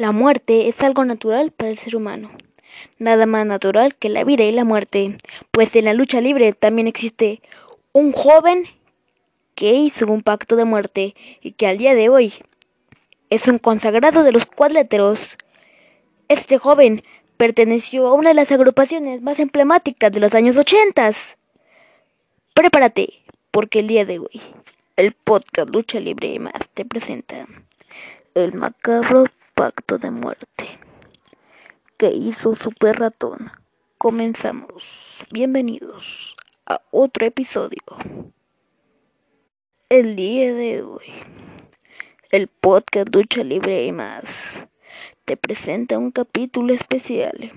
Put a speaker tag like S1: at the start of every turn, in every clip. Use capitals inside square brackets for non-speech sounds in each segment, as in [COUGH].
S1: La muerte es algo natural para el ser humano. Nada más natural que la vida y la muerte, pues en la lucha libre también existe un joven que hizo un pacto de muerte y que al día de hoy es un consagrado de los cuadláteros. Este joven perteneció a una de las agrupaciones más emblemáticas de los años ochentas. Prepárate, porque el día de hoy el podcast Lucha Libre y más te presenta el macabro pacto de muerte que hizo Super Ratón. Comenzamos. Bienvenidos a otro episodio. El día de hoy, el podcast Lucha Libre y más te presenta un capítulo especial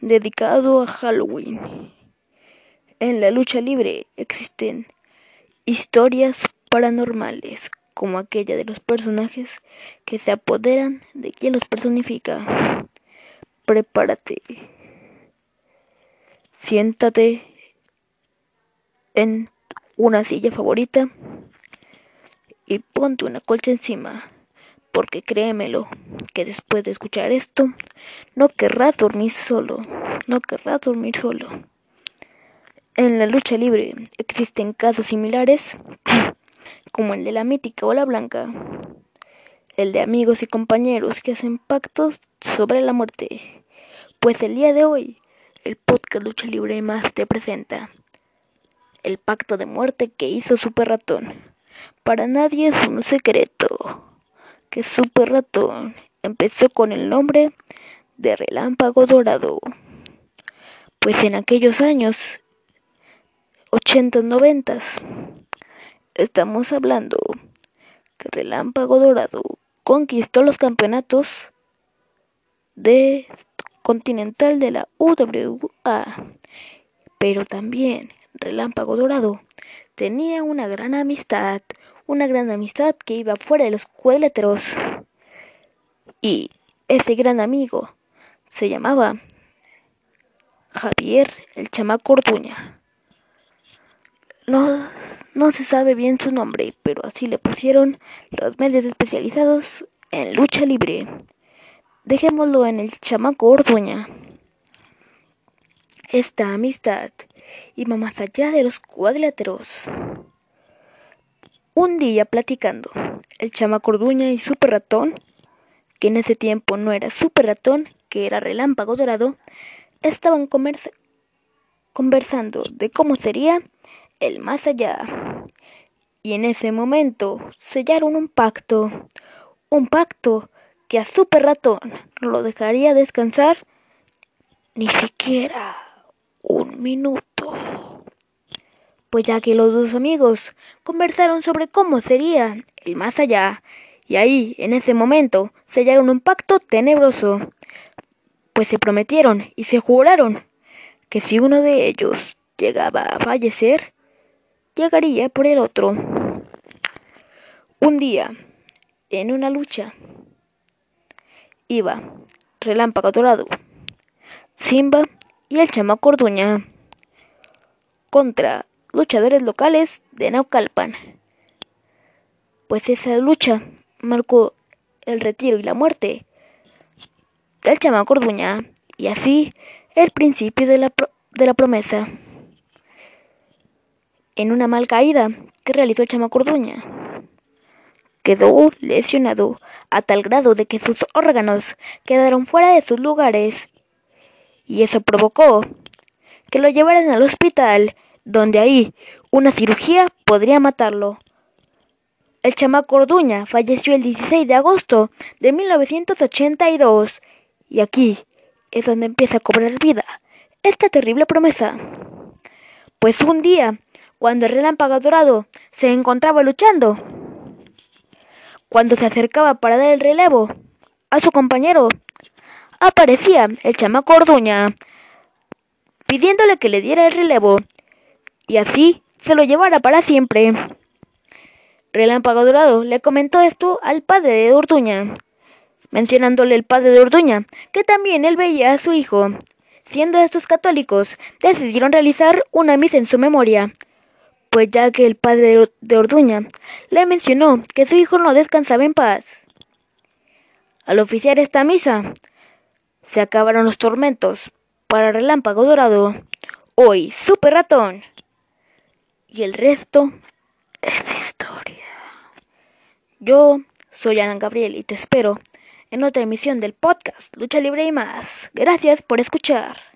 S1: dedicado a Halloween. En la lucha libre existen historias paranormales como aquella de los personajes que se apoderan de quien los personifica. Prepárate. Siéntate en una silla favorita y ponte una colcha encima, porque créemelo, que después de escuchar esto, no querrás dormir solo, no querrás dormir solo. En la lucha libre existen casos similares [CLEARS THROAT] como el de la mítica ola blanca, el de amigos y compañeros que hacen pactos sobre la muerte. Pues el día de hoy, el podcast Lucha Libre Más te presenta el pacto de muerte que hizo Super Ratón. Para nadie es un secreto que Super Ratón empezó con el nombre de Relámpago Dorado. Pues en aquellos años, 80 noventas, Estamos hablando que Relámpago Dorado conquistó los campeonatos de continental de la UWA, pero también Relámpago Dorado tenía una gran amistad, una gran amistad que iba fuera de los cuadriláteros. Y ese gran amigo se llamaba Javier el Chamaco Orduña. No, no se sabe bien su nombre, pero así le pusieron los medios especializados en lucha libre. Dejémoslo en el chamaco Orduña. Esta amistad iba más allá de los cuadriláteros. Un día platicando, el chamaco Orduña y Super Ratón, que en ese tiempo no era Super Ratón, que era Relámpago Dorado, estaban conversando de cómo sería el más allá. Y en ese momento sellaron un pacto, un pacto que a Super Ratón no lo dejaría descansar ni siquiera un minuto. Pues ya que los dos amigos conversaron sobre cómo sería el más allá, y ahí, en ese momento, sellaron un pacto tenebroso, pues se prometieron y se juraron que si uno de ellos llegaba a fallecer, llegaría por el otro. Un día, en una lucha, iba Relámpago Dorado, Simba y el chamaco Orduña contra luchadores locales de Naucalpan. Pues esa lucha marcó el retiro y la muerte del chamaco Orduña y así el principio de la, de la promesa en una mal caída que realizó el chamacorduña. Quedó lesionado a tal grado de que sus órganos quedaron fuera de sus lugares y eso provocó que lo llevaran al hospital donde ahí una cirugía podría matarlo. El chamaco Orduña falleció el 16 de agosto de 1982 y aquí es donde empieza a cobrar vida esta terrible promesa. Pues un día cuando el relámpago dorado se encontraba luchando. Cuando se acercaba para dar el relevo a su compañero, aparecía el chamaco Orduña pidiéndole que le diera el relevo y así se lo llevara para siempre. Relámpago Dorado le comentó esto al padre de Orduña, mencionándole el padre de Orduña, que también él veía a su hijo. Siendo estos católicos, decidieron realizar una misa en su memoria, pues ya que el padre de Orduña le mencionó que su hijo no descansaba en paz. Al oficiar esta misa, se acabaron los tormentos para Relámpago Dorado. Hoy, Super Ratón. Y el resto es historia. Yo soy Alan Gabriel y te espero en otra emisión del podcast Lucha Libre y más. Gracias por escuchar.